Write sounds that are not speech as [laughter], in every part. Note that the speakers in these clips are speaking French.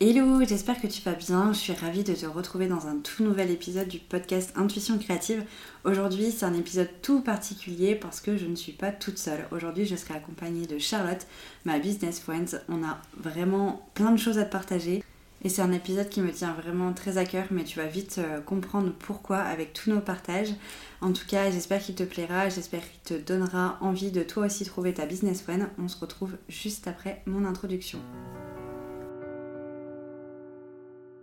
Hello, j'espère que tu vas bien. Je suis ravie de te retrouver dans un tout nouvel épisode du podcast Intuition créative. Aujourd'hui, c'est un épisode tout particulier parce que je ne suis pas toute seule. Aujourd'hui, je serai accompagnée de Charlotte, ma business friend. On a vraiment plein de choses à te partager. Et c'est un épisode qui me tient vraiment très à cœur, mais tu vas vite euh, comprendre pourquoi avec tous nos partages. En tout cas, j'espère qu'il te plaira, j'espère qu'il te donnera envie de toi aussi trouver ta business friend. On se retrouve juste après mon introduction.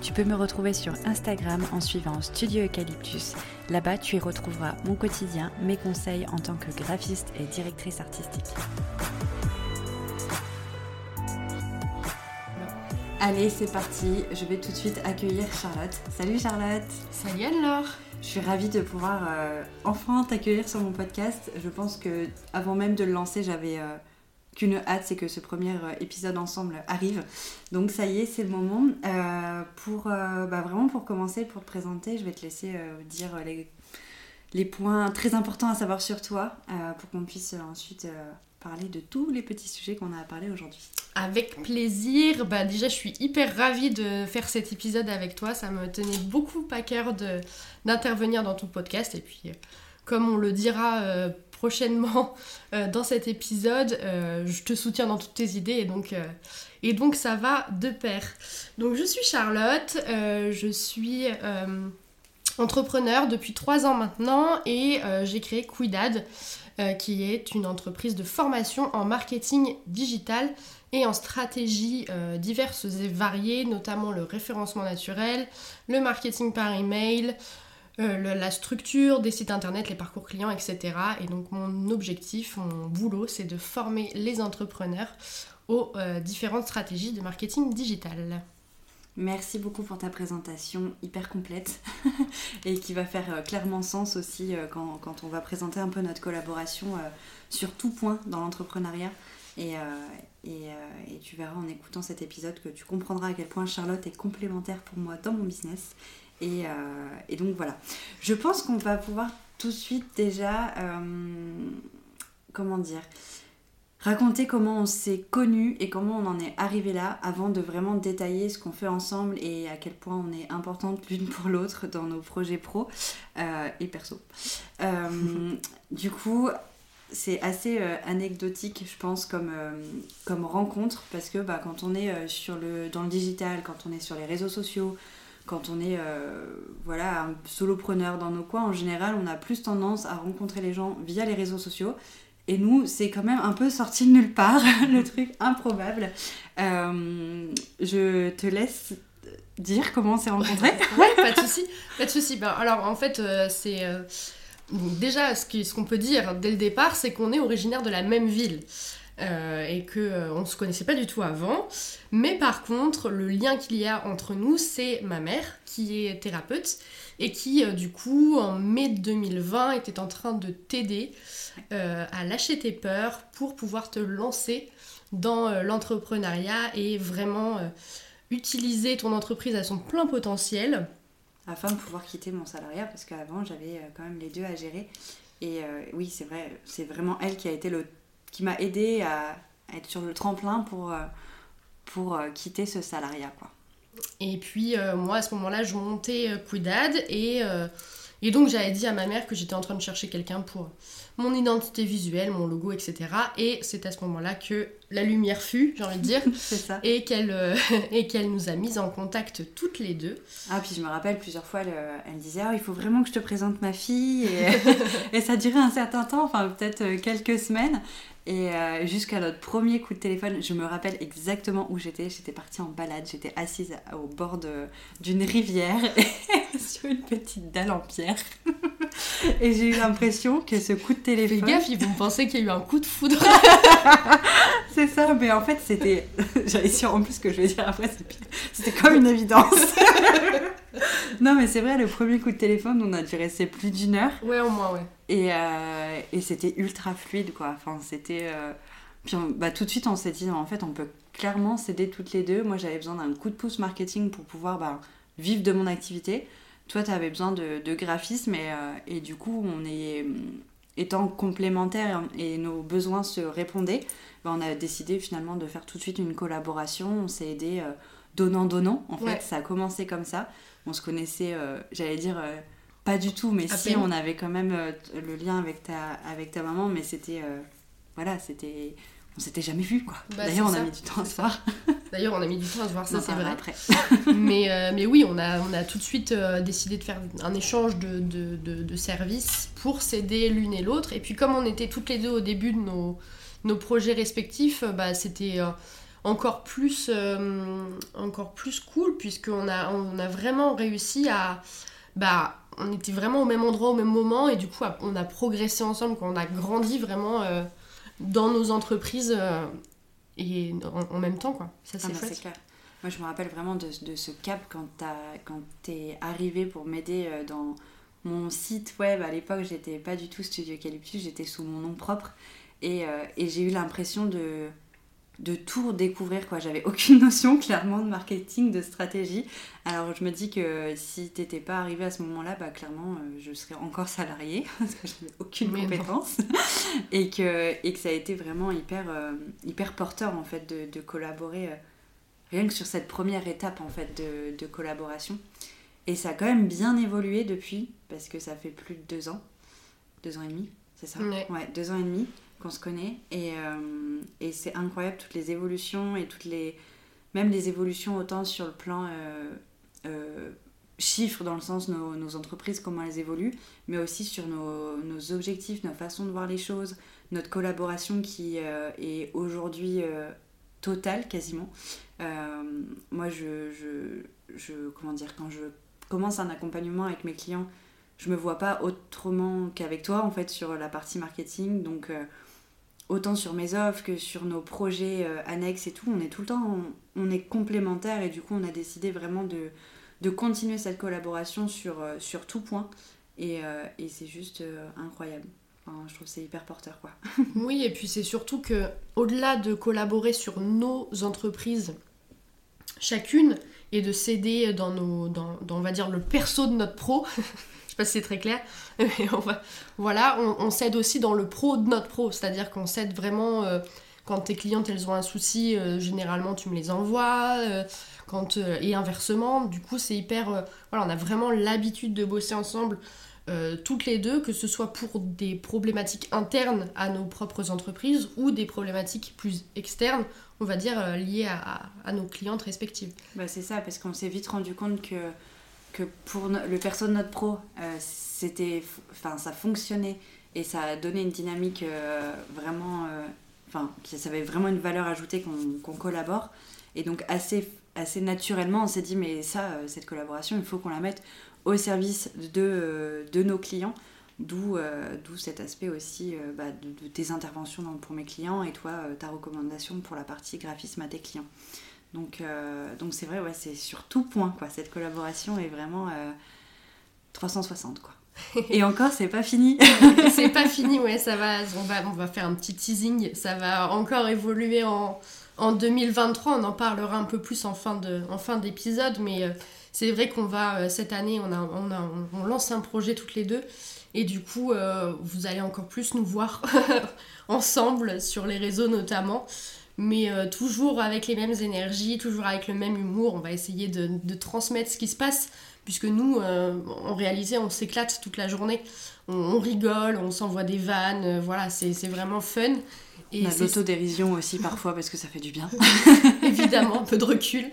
Tu peux me retrouver sur Instagram en suivant Studio Eucalyptus. Là-bas, tu y retrouveras mon quotidien, mes conseils en tant que graphiste et directrice artistique. Allez, c'est parti. Je vais tout de suite accueillir Charlotte. Salut Charlotte. Salut Anne-Laure. Je suis ravie de pouvoir euh, enfin t'accueillir sur mon podcast. Je pense que avant même de le lancer, j'avais euh, qu'une hâte, c'est que ce premier euh, épisode ensemble arrive. Donc ça y est, c'est le moment. Euh, pour euh, bah, vraiment pour commencer, pour te présenter, je vais te laisser dire les, points très importants à savoir sur toi, pour qu'on puisse ensuite parler de tous les petits sujets qu'on a à parler aujourd'hui. Avec plaisir. Bah déjà, je suis hyper ravie de faire cet épisode avec toi. Ça me tenait beaucoup à cœur d'intervenir dans ton podcast. Et puis, comme on le dira prochainement euh, dans cet épisode. Euh, je te soutiens dans toutes tes idées et donc, euh, et donc ça va de pair. Donc je suis Charlotte, je suis entrepreneur depuis trois ans maintenant et j'ai créé Quidad qui est une entreprise de formation en marketing digital et en stratégies diverses et variées, notamment le référencement naturel, le marketing par email, euh, la structure des sites internet, les parcours clients, etc. Et donc mon objectif, mon boulot, c'est de former les entrepreneurs aux euh, différentes stratégies de marketing digital. Merci beaucoup pour ta présentation hyper complète [laughs] et qui va faire euh, clairement sens aussi quand, on va présenter un peu notre collaboration sur tout point dans l'entrepreneuriat. Et, et, tu verras en écoutant cet épisode que tu comprendras à quel point Charlotte est complémentaire pour moi dans mon business euh, et, donc voilà. Je pense qu'on va pouvoir tout de suite déjà, euh, comment dire, raconter comment on s'est connus et comment on en est arrivé là avant de vraiment détailler ce qu'on fait ensemble et à quel point on est importante l'une pour l'autre dans nos projets pro euh, et perso. [laughs] du coup, c'est assez anecdotique, je pense, comme, comme rencontre parce que bah, quand on est sur le, dans le digital, quand on est sur les réseaux sociaux, quand on est euh, voilà, un solopreneur dans nos coins, en général, on a plus tendance à rencontrer les gens via les réseaux sociaux. Et nous, c'est quand même un peu sorti de nulle part, [laughs] le truc improbable. Euh, je te laisse dire comment on s'est rencontrés. [laughs] ouais, pas de souci. Pas de. Ben, alors, en fait, euh, c'est. déjà, ce qu'on peut dire dès le départ, c'est qu'on est originaire de la même ville. Euh, et qu'on euh, on se connaissait pas du tout avant. Mais par contre, le lien qu'il y a entre nous, c'est ma mère qui est thérapeute et qui, euh, du coup, en mai 2020, était en train de t'aider à lâcher tes peurs pour pouvoir te lancer dans l'entrepreneuriat et vraiment utiliser ton entreprise à son plein potentiel. Afin de pouvoir quitter mon salariat, parce qu'avant j'avais quand même les deux à gérer. Et oui, c'est vrai, c'est vraiment elle qui a été le qui m'a aidé à, être sur le tremplin pour, euh, pour euh, quitter ce salariat. Quoi. Et puis euh, moi à ce moment-là je montais Quidad et, et donc j'avais dit à ma mère que j'étais en train de chercher quelqu'un pour mon identité visuelle, mon logo, etc. Et c'est à ce moment-là que la lumière fut, j'ai envie de dire, [laughs] ça. et qu'elle [laughs] et qu'elle nous a mises en contact toutes les deux. Ah puis je me rappelle plusieurs fois, elle, elle disait ah il faut vraiment que je te présente ma fille et, [laughs] et ça durait un certain temps, enfin peut-être quelques semaines. Et euh, jusqu'à notre premier coup de téléphone, je me rappelle exactement où j'étais. J'étais partie en balade, j'étais assise au bord d'une rivière [laughs] sur une petite dalle en pierre. [laughs] et j'ai eu l'impression que ce coup de téléphone. Fais gaffe, ils vont penser qu'il y a eu un coup de foudre. [laughs] c'est ça, mais en fait, c'était. J'allais dire en plus ce que je vais dire après, c'était comme une évidence. [laughs] non, mais c'est vrai, le premier coup de téléphone, on a dû rester plus d'une heure. Ouais, au moins, ouais. Et, euh, et c'était ultra fluide, quoi. Enfin, c'était. euh, Puis on- bah, tout de suite, on s'est dit, en fait, on peut clairement s'aider toutes les deux. Moi, j'avais besoin d'un coup de pouce marketing pour pouvoir bah, vivre de mon activité. Toi, tu avais besoin de, de graphisme. Et, euh, et du coup, on est. Étant complémentaires et nos besoins se répondaient, bah, on a décidé finalement de faire tout de suite une collaboration. On s'est aidé donnant-donnant. En fait, Ouais. ça a commencé comme ça. On se connaissait, euh, j'allais dire, euh, pas du tout, mais À si, peine. on avait quand même euh, le lien avec ta, avec ta maman, mais c'était. voilà, c'était. On s'était jamais vu quoi. Bah, D'ailleurs, on a mis du temps à se voir. D'ailleurs, on a mis du temps à se voir, ça c'est vrai. après. [laughs] mais, euh, mais oui, on a, on a tout de suite euh, décidé de faire un échange de, de, de- de services pour s'aider l'une et l'autre. Et puis comme on était toutes les deux au début de nos, nos projets respectifs, bah, c'était euh, encore, plus, euh, encore plus cool puisqu'on a, on a vraiment réussi à... Bah, on était vraiment au même endroit au même moment et du coup on a progressé ensemble, quoi. on a grandi vraiment euh, dans nos entreprises euh, et en, en même temps quoi. Ça Ah c'est chouette. c'est clair. Moi, je me rappelle vraiment de, de ce cap quand quand t'es arrivé pour m'aider dans mon site web. À l'époque, j'étais pas du tout Studio Eucalyptus, j'étais sous mon nom propre. Et, euh, et j'ai eu l'impression de, de tout découvrir. quoi. J'avais aucune [laughs] notion, clairement, de marketing, de stratégie. Alors, je me dis que si t'étais pas arrivé à ce moment-là, bah, clairement, euh, je serais encore salariée [laughs] parce que j'avais aucune Mais compétence. [laughs] et, que, et que ça a été vraiment hyper, euh, hyper porteur, en fait, de, de collaborer. euh, rien que sur cette première étape en fait de, de collaboration. Et ça a quand même bien évolué depuis, parce que ça fait plus de deux ans, deux ans et demi, c'est ça? Ouais. deux ans et demi qu'on se connaît. Et, euh, et c'est incroyable toutes les évolutions et toutes les. Même les évolutions autant sur le plan euh, euh, chiffres, dans le sens nos, nos entreprises, comment elles évoluent, mais aussi sur nos, nos objectifs, nos façons de voir les choses, notre collaboration qui euh, est aujourd'hui totale quasiment. Moi, je, je, je- Comment dire Quand je commence un accompagnement avec mes clients, je me vois pas autrement qu'avec toi, en fait, sur la partie marketing. Donc, autant sur mes offres que sur nos projets euh, annexes et tout, on est tout le temps. On, est complémentaires et du coup, on a décidé vraiment de, de continuer cette collaboration sur, euh, sur tout point. Et, euh, et c'est juste incroyable. Je trouve c'est hyper porteur, quoi. [laughs] Oui, et puis c'est surtout que au-delà de collaborer sur nos entreprises chacune et de s'aider dans nos dans, dans, on va dire le perso de notre pro, [laughs] c'est très clair, [laughs] mais on va, voilà, on, s'aide aussi dans le pro de notre pro, c'est-à-dire qu'on s'aide vraiment euh, quand tes clientes elles ont un souci, euh, généralement tu me les envoies, euh, quand et inversement, du coup c'est hyper, voilà, on a vraiment l'habitude de bosser ensemble toutes les deux, que ce soit pour des problématiques internes à nos propres entreprises ou des problématiques plus externes, on va dire, liées à, à- à nos clientes respectives. Bah, c'est ça, parce qu'on s'est vite rendu compte que, que pour le perso de notre pro, euh, c'était, enfin, ça fonctionnait et ça a donné une dynamique euh, vraiment, euh, enfin, ça avait vraiment une valeur ajoutée qu'on collabore. Et donc assez, assez naturellement, on s'est dit, mais ça, cette collaboration, il faut qu'on la mette au service de, de nos clients. D'où euh, cet aspect aussi bah, de, tes interventions pour mes clients et toi, ta recommandation pour la partie graphisme à tes clients. Donc euh, donc c'est vrai, ouais, c'est sur tout point, quoi. Cette collaboration est vraiment euh, 360, quoi. [laughs] Et encore, c'est pas fini. [laughs] c'est pas fini, ouais, ça va, on va, on va faire un petit teasing, ça va encore évoluer en, en 2023, on en parlera un peu plus en fin de, en fin d'épisode, mais euh, c'est vrai qu'on va, euh, cette année, on, a, on, a, on lance un projet toutes les deux, et du coup, euh, vous allez encore plus nous voir [laughs] ensemble, sur les réseaux notamment, mais euh, toujours avec les mêmes énergies, toujours avec le même humour, on va essayer de, de transmettre ce qui se passe, puisque nous, euh, en réalité, on s'éclate toute la journée on, on rigole, on s'envoie des vannes, euh, voilà, c'est vraiment fun. Et On a l'autodérision aussi [laughs] parfois parce que ça fait du bien. [laughs] évidemment un peu de recul.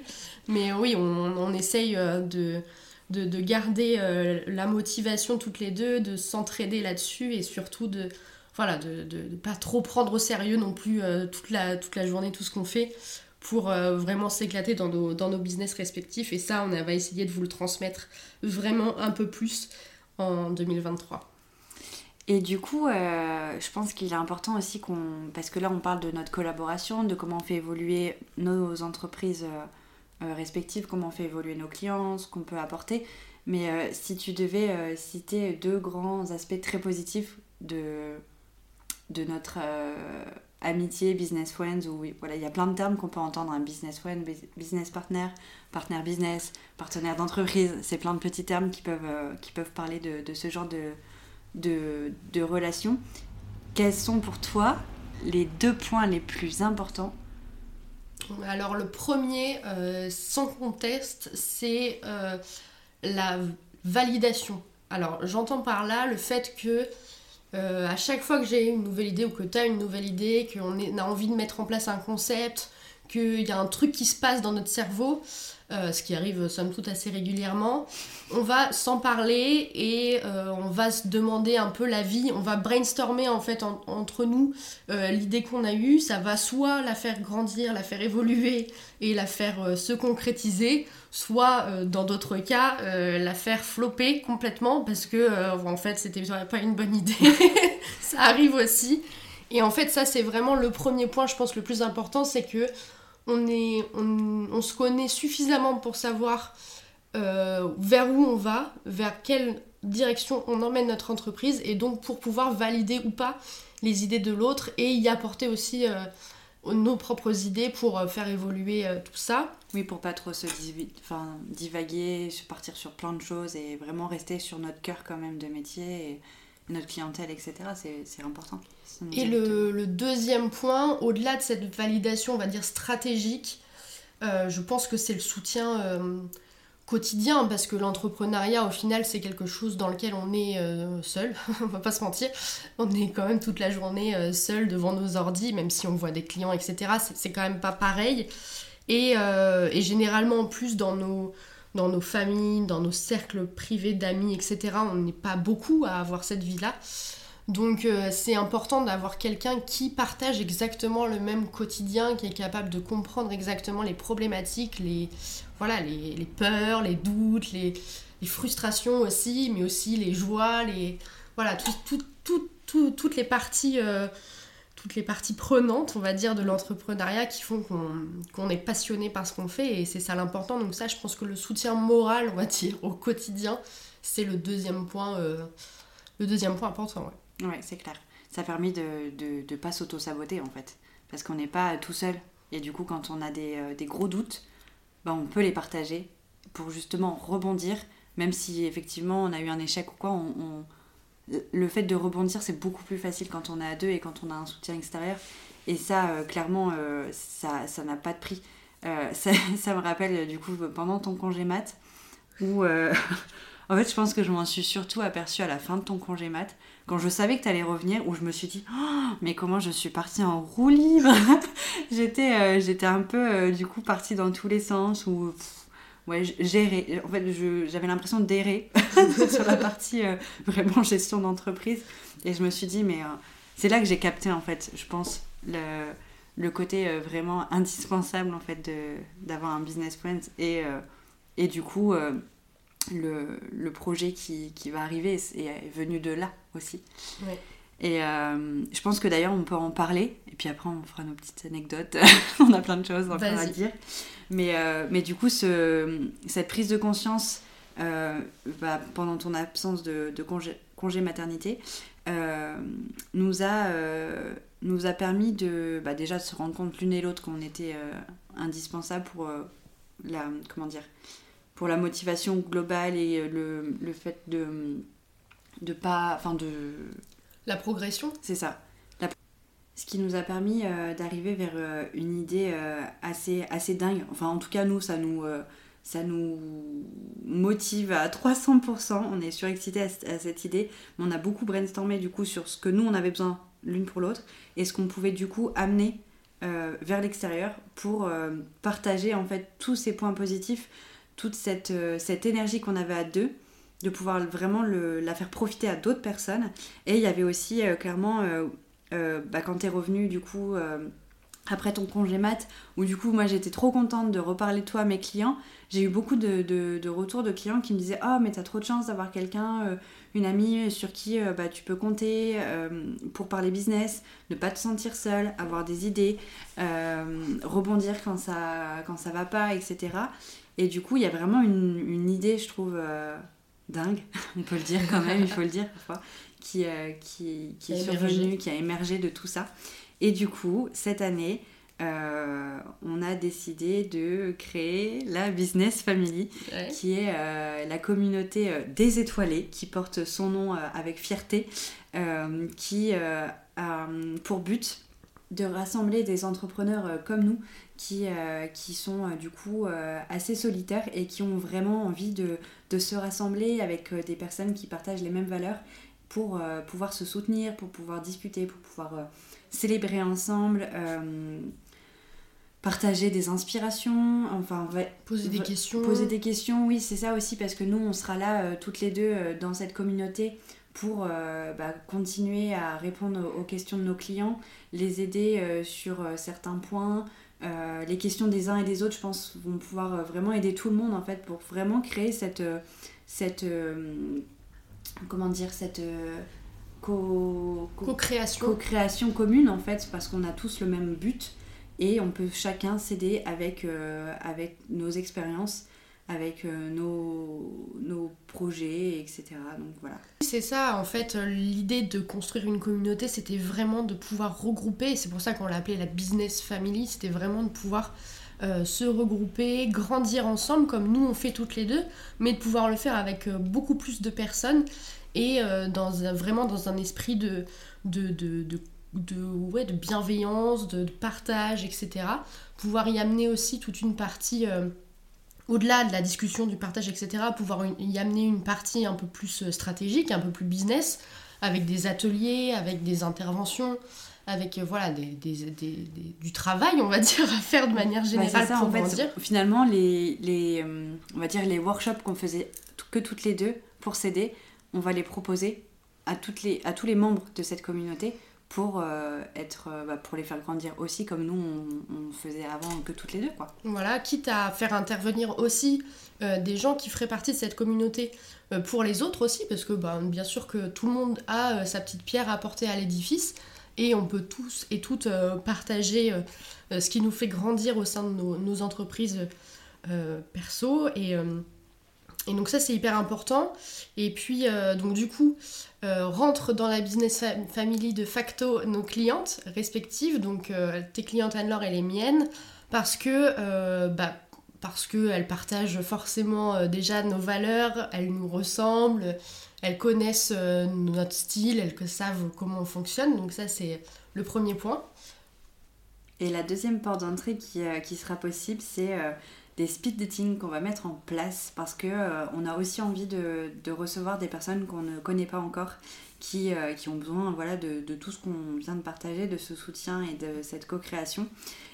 Mais oui, on, on essaye euh, de, de, de garder la motivation toutes les deux, de s'entraider là-dessus et surtout de voilà de, de pas trop prendre au sérieux non plus euh, toute, la, toute la journée, tout ce qu'on fait pour euh, vraiment s'éclater dans nos, dans nos business respectifs. Et ça, on va essayer de vous le transmettre vraiment un peu plus en 2023. Et du coup, euh, je pense qu'il est important aussi qu'on. Parce que là, on parle de notre collaboration, de comment on fait évoluer nos entreprises respectives, comment on fait évoluer nos clients, ce qu'on peut apporter. Mais si tu devais citer deux grands aspects très positifs de, de notre amitié, business friends, ou voilà, il y a plein de termes qu'on peut entendre, un business friend, business partner, partner business, partenaire d'entreprise, c'est plein de petits termes qui peuvent, qui peuvent parler de, ce genre de, de, de relations. Quels sont pour toi les deux points les plus importants? Alors le premier, euh, sans conteste, c'est euh, la validation. Alors j'entends par là le fait que euh, à chaque fois que j'ai une nouvelle idée ou que tu as une nouvelle idée, qu'on a envie de mettre en place un concept, qu'il y a un truc qui se passe dans notre cerveau, euh, ce qui arrive somme toute assez régulièrement, on va s'en parler et euh, on va se demander un peu l'avis, on va brainstormer en fait entre nous euh, l'idée qu'on a eue, ça va soit la faire grandir, la faire évoluer et la faire se concrétiser, soit dans d'autres cas la faire flopper complètement parce que en fait c'était pas une bonne idée, [laughs] ça arrive aussi. Et en fait ça c'est vraiment le premier point je pense le plus important c'est que on, est, on, se connaît suffisamment pour savoir euh, vers où on va, vers quelle direction on emmène notre entreprise, et donc pour pouvoir valider ou pas les idées de l'autre et y apporter aussi euh, nos propres idées pour euh, faire évoluer tout ça. Oui, pour pas trop se divaguer, partir sur plein de choses et vraiment rester sur notre cœur quand même de métier. Notre clientèle, etc. C'est important. Et le, deuxième point, au-delà de cette validation, on va dire stratégique, euh, je pense que c'est le soutien euh, quotidien, parce que l'entrepreneuriat, au final, c'est quelque chose dans lequel on est euh, seul, [laughs] on va pas se mentir. On est quand même toute la journée seul devant nos ordis, même si on voit des clients, etc. C'est quand même pas pareil. Et, et généralement, en plus, dans nos dans nos familles, dans nos cercles privés d'amis, etc. On n'est pas beaucoup à avoir cette vie-là. Donc euh, c'est important d'avoir quelqu'un qui partage exactement le même quotidien, qui est capable de comprendre exactement les problématiques, les, voilà, les, peurs, les doutes, les, frustrations aussi, mais aussi les joies, les, voilà, toutes les parties euh, toutes les parties prenantes, on va dire, de l'entrepreneuriat qui font qu'on est passionné par ce qu'on fait et c'est ça l'important. Donc ça, je pense que le soutien moral, on va dire, au quotidien, c'est le deuxième point, euh, le deuxième point important. Ouais, c'est clair. Ça permet de pas s'auto-saboter en fait, parce qu'on n'est pas tout seul. Et du coup, quand on a des, euh, gros doutes, ben, on peut les partager pour justement rebondir, même si effectivement on a eu un échec ou quoi, on le fait de rebondir, c'est beaucoup plus facile quand on est à deux et quand on a un soutien extérieur. Et ça, euh, clairement, euh, ça n'a pas de prix. Euh, [laughs] ça, me rappelle, du coup, pendant ton congé mat, où, [laughs] en fait, je pense que je m'en suis surtout aperçue à la fin de ton congé mat, quand je savais que tu allais revenir, où je me suis dit, oh, mais comment je suis partie en roue libre [laughs] J'étais j'étais un peu, du coup, partie dans tous les sens, où ouais, gérer. En fait, j'avais l'impression d'errer [laughs] sur la partie euh, vraiment gestion d'entreprise. Et je me suis dit, mais euh, c'est là que j'ai capté, en fait, je pense, le, le côté euh, vraiment indispensable, en fait, d'avoir un business plan. Et, et du coup, le, le, projet qui, qui, va arriver est, venu de là aussi. Ouais. Et je pense que d'ailleurs, on peut en parler. Et puis après, on fera nos petites anecdotes. [laughs] on a plein de choses encore à dire. Mais, euh, mais du coup, ce, cette prise de conscience euh, bah, pendant ton absence de, de congé, congé, maternité euh, nous, a, nous a permis de, bah, déjà de se rendre compte l'une et l'autre qu'on était indispensable pour la, comment dire, pour la motivation globale et le, le fait de, de pas. Enfin, de. La progression C'est ça ce qui nous a permis euh, d'arriver vers euh, une idée euh, assez, assez dingue. Enfin, en tout cas, nous, ça nous, ça nous motive à 300%. On est surexcité à, à, cette idée. Mais on a beaucoup brainstormé du coup sur ce que nous, on avait besoin l'une pour l'autre et ce qu'on pouvait du coup amener vers l'extérieur pour partager en fait tous ces points positifs, toute cette, cette énergie qu'on avait à deux de pouvoir vraiment le, la faire profiter à d'autres personnes. Et il y avait aussi clairement euh, bah, quand t'es revenu du coup euh, après ton congé mat, où du coup moi j'étais trop contente de reparler de toi à mes clients, j'ai eu beaucoup de, de, retours de clients qui me disaient Oh mais t'as trop de chance d'avoir quelqu'un, euh, une amie sur qui bah, tu peux compter pour parler business, ne pas te sentir seule, avoir des idées, rebondir quand ça, quand va pas, etc. Et du coup il y a vraiment une idée je trouve dingue, [laughs] on peut le dire quand même, il faut le dire parfois, qui, qui, qui est survenu, qui a émergé de tout ça. Et du coup, cette année, euh, on a décidé de créer la Business Family, qui est euh, la communauté euh, des étoilés, qui porte son nom avec fierté, qui a pour but de rassembler des entrepreneurs comme nous, qui, qui sont du coup assez solitaires et qui ont vraiment envie de, de, se rassembler avec des personnes qui partagent les mêmes valeurs pour pouvoir se soutenir, pour pouvoir discuter, pour pouvoir célébrer ensemble partager des inspirations, enfin poser des questions. Poser des questions, oui, c'est ça aussi parce que nous on sera là euh, toutes les deux euh, dans cette communauté pour euh, bah, continuer à répondre aux questions de nos clients, les aider sur certains points. les questions des uns et des autres, je pense, vont pouvoir vraiment aider tout le monde en fait pour vraiment créer cette cette comment dire cette co-création co-création commune en fait parce qu'on a tous le même but et on peut chacun s'aider avec, euh, avec nos expériences avec euh, nos, nos, projets, etc. Donc voilà. C'est ça, en fait, l'idée de construire une communauté, c'était vraiment de pouvoir regrouper, c'est pour ça qu'on l'a appelé la business family, c'était vraiment de pouvoir euh, se regrouper, grandir ensemble, comme nous on fait toutes les deux, mais de pouvoir le faire avec beaucoup plus de personnes et dans vraiment dans un esprit de, de, de, de ouais, de bienveillance, de, partage, etc. Pouvoir y amener aussi toute une partie, euh, au-delà de la discussion, du partage, etc., pouvoir y amener une partie un peu plus euh, stratégique, un peu plus business, avec des ateliers, avec des interventions, avec euh, voilà des, du travail, on va [laughs] dire, à faire de manière générale ça, en fait, Finalement, les, les, on va dire les workshops qu'on faisait que toutes les deux pour s'aider, on va les proposer à, toutes les, à tous les membres de cette communauté pour euh, être euh, bah, pour les faire grandir aussi comme nous on, faisait avant que toutes les deux quoi. Voilà quitte à faire intervenir aussi euh, des gens qui feraient partie de cette communauté pour les autres aussi parce que bah, bien sûr que tout le monde a sa petite pierre à apporter à l'édifice et on peut tous et toutes partager ce qui nous fait grandir au sein de nos, entreprises perso et donc ça c'est hyper important. Et puis donc du coup euh, rentrent dans la business family de facto nos clientes respectives, donc euh, tes clientes Anne-Laure et les miennes, parce que euh, bah, parce qu'elles partagent forcément déjà nos valeurs, elles nous ressemblent, elles connaissent notre style, elles savent comment on fonctionne, donc ça c'est le premier point. Et la deuxième porte d'entrée qui, qui, sera possible, c'est des speed dating qu'on va mettre en place parce que euh, on a aussi envie de, recevoir des personnes qu'on ne connaît pas encore qui, euh, ont besoin voilà, de, tout ce qu'on vient de partager, de ce soutien et de cette co-création.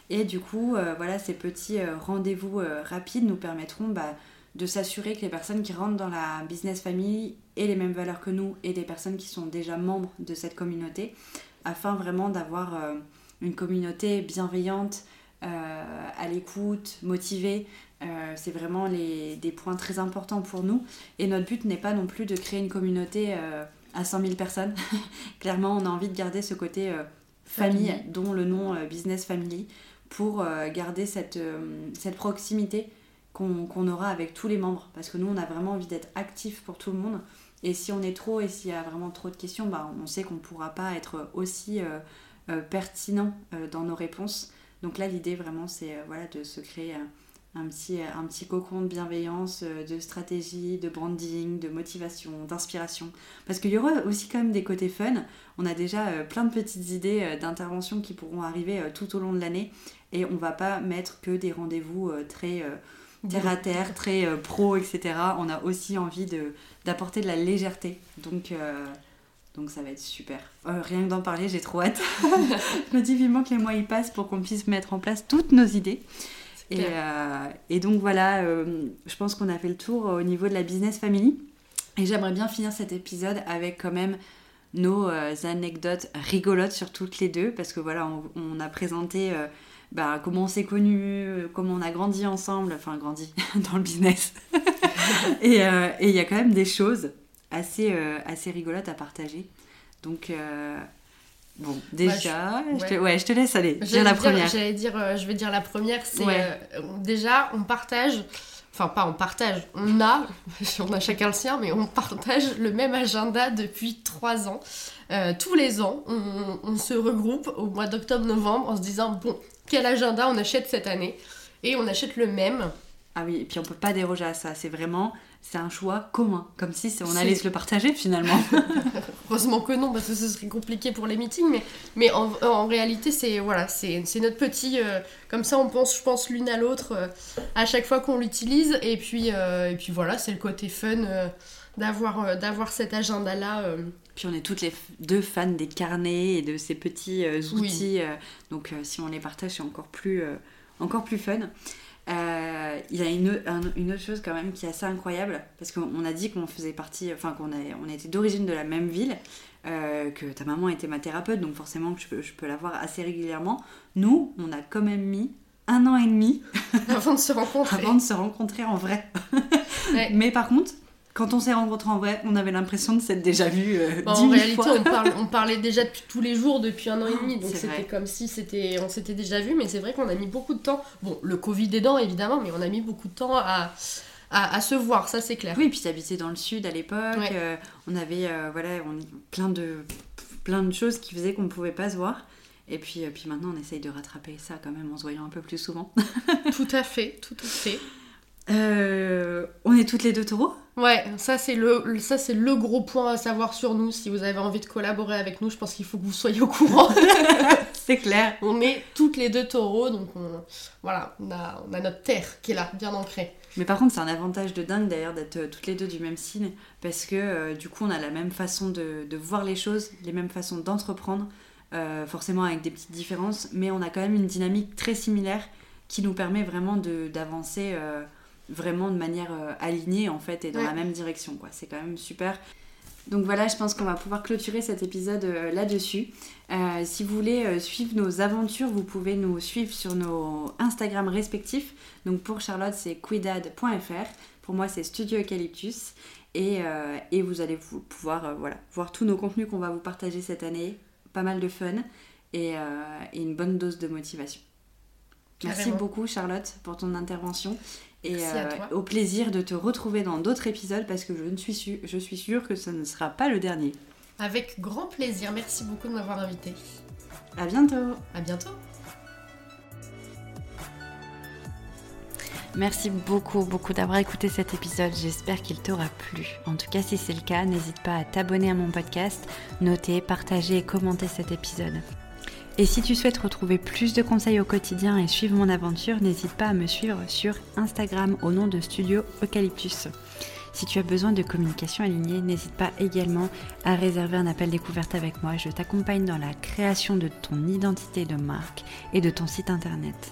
Et du coup, euh, voilà, ces petits rendez-vous rapides nous permettront bah, de s'assurer que les personnes qui rentrent dans la business family aient les mêmes valeurs que nous et des personnes qui sont déjà membres de cette communauté afin vraiment d'avoir une communauté bienveillante, à l'écoute, motivé. Euh, c'est vraiment les, des points très importants pour nous. Et notre but n'est pas non plus de créer une communauté euh, à 100 000 personnes. [laughs] Clairement, on a envie de garder ce côté famille, dont le nom Business Family, pour garder cette, cette proximité qu'on aura avec tous les membres. Parce que nous, on a vraiment envie d'être actifs pour tout le monde. Et si on est trop et s'il y a vraiment trop de questions, bah, on sait qu'on ne pourra pas être aussi pertinent dans nos réponses. Donc là, l'idée vraiment, c'est euh, voilà, de se créer un, petit, un petit cocon de bienveillance, euh, de stratégie, de branding, de motivation, d'inspiration. Parce qu'il y aura aussi quand même des côtés fun. On a déjà euh, plein de petites idées d'intervention qui pourront arriver tout au long de l'année. Et on va pas mettre que des rendez-vous très terre à terre, très pro, etc. On a aussi envie d'apporter de, la légèreté. Donc donc ça va être super. Euh, rien que d'en parler, j'ai trop hâte. [laughs] je me dis vivement que les mois y passent pour qu'on puisse mettre en place toutes nos idées. Et, euh, et, donc voilà, euh, je pense qu'on a fait le tour au niveau de la business family. Et j'aimerais bien finir cet épisode avec quand même nos anecdotes rigolotes sur toutes les deux. Parce que voilà, on, a présenté bah, comment on s'est connus, comment on a grandi ensemble, enfin grandi [laughs] dans le business. [laughs] et il y a quand même des choses assez, euh, assez rigolote à partager. Donc, euh, bon, déjà, je, te, ouais. je, te, laisse aller, dire la première. J'allais dire, euh, je vais dire la première, c'est déjà, on partage enfin pas on partage, on a, [laughs] on a chacun le sien, mais on partage le même agenda depuis trois ans. Euh, tous les ans, on, on se regroupe au mois d'octobre-novembre en se disant bon, quel agenda on achète cette année? Et on achète le même. Ah oui, et puis on peut pas déroger à ça. C'est vraiment, c'est un choix commun, comme si on allait se le partager finalement. [laughs] [laughs] Heureusement que non, parce que ce serait compliqué pour les meetings, mais, mais en, en réalité, c'est voilà, c'est notre petit. euh, comme ça, on pense, je pense, l'une à l'autre euh, à chaque fois qu'on l'utilise. Et puis, euh, et puis voilà, c'est le côté fun d'avoir d'avoir cet agenda-là. euh. Puis on est toutes les deux fans des carnets et de ces petits Oui. outils. donc si on les partage, c'est encore plus, encore plus fun. Euh, Il y a une, un- une autre chose quand même qui est assez incroyable, parce qu'on on a dit qu'on faisait partie, enfin qu'on on était d'origine de la même ville, euh, que ta maman était ma thérapeute, donc forcément que je peux, je peux la voir assez régulièrement. Nous, on a quand même mis un an et demi avant de se [laughs] rencontrer. avant de se rencontrer en vrai. Ouais. Mais par contre, quand on s'est rencontrés en vrai, on avait l'impression de s'être déjà vu euh, Bon, dix en réalité, fois. on, parle- on parlait déjà depuis tous les jours depuis un an et demi, donc c'était comme si c'était, on s'était déjà vu, mais c'est vrai qu'on a mis beaucoup de temps. Bon, le Covid aidant évidemment, mais on a mis beaucoup de temps à, à, à se voir, ça c'est clair. Oui, puis t'habitais dans le sud à l'époque. Ouais. euh, on avait euh, voilà, on, plein, de, plein de choses qui faisaient qu'on ne pouvait pas se voir. Et puis, euh, puis maintenant, on essaye de rattraper ça quand même en se voyant un peu plus souvent. Tout à fait, tout à fait. [laughs] On est toutes les deux taureaux Ouais, ça c'est le, ça c'est le gros point à savoir sur nous. Si vous avez envie de collaborer avec nous, je pense qu'il faut que vous soyez au courant. [laughs] C'est clair. on est toutes les deux taureaux, donc on, voilà, on a, on a notre terre qui est là, bien ancrée. Mais par contre, c'est un avantage de dingue d'ailleurs d'être euh, toutes les deux du même signe, parce que euh, du coup, on a la même façon de, de voir les choses, les mêmes façons d'entreprendre, euh, forcément avec des petites différences, mais on a quand même une dynamique très similaire qui nous permet vraiment d'avancer euh, vraiment de manière euh, alignée en fait et dans Ouais. la même direction. quoi. C'est quand même super. Donc voilà, je pense qu'on va pouvoir clôturer cet épisode euh, là-dessus. Euh, si vous voulez euh, suivre nos aventures, vous pouvez nous suivre sur nos Instagram respectifs. Donc pour Charlotte, c'est quidad.fr. Pour moi, c'est Studio Eucalyptus. Et, et vous allez vous- pouvoir voilà, voir tous nos contenus qu'on va vous partager cette année. Pas mal de fun et, et une bonne dose de motivation. Merci Carrément. beaucoup Charlotte pour ton intervention. Et Merci à euh, toi. au plaisir de te retrouver dans d'autres épisodes parce que je, ne suis, su- je suis sûre que ce ne sera pas le dernier. Avec grand plaisir, merci beaucoup de m'avoir invité. À bientôt À bientôt. Merci beaucoup, beaucoup d'avoir écouté cet épisode. J'espère qu'il t'aura plu. En tout cas, si c'est le cas, n'hésite pas à t'abonner à mon podcast, noter, partager et commenter cet épisode. Et si tu souhaites retrouver plus de conseils au quotidien et suivre mon aventure, n'hésite pas à me suivre sur Instagram au nom de Studio Eucalyptus. Si tu as besoin de communication alignée, n'hésite pas également à réserver un appel découverte avec moi. Je t'accompagne dans la création de ton identité de marque et de ton site internet.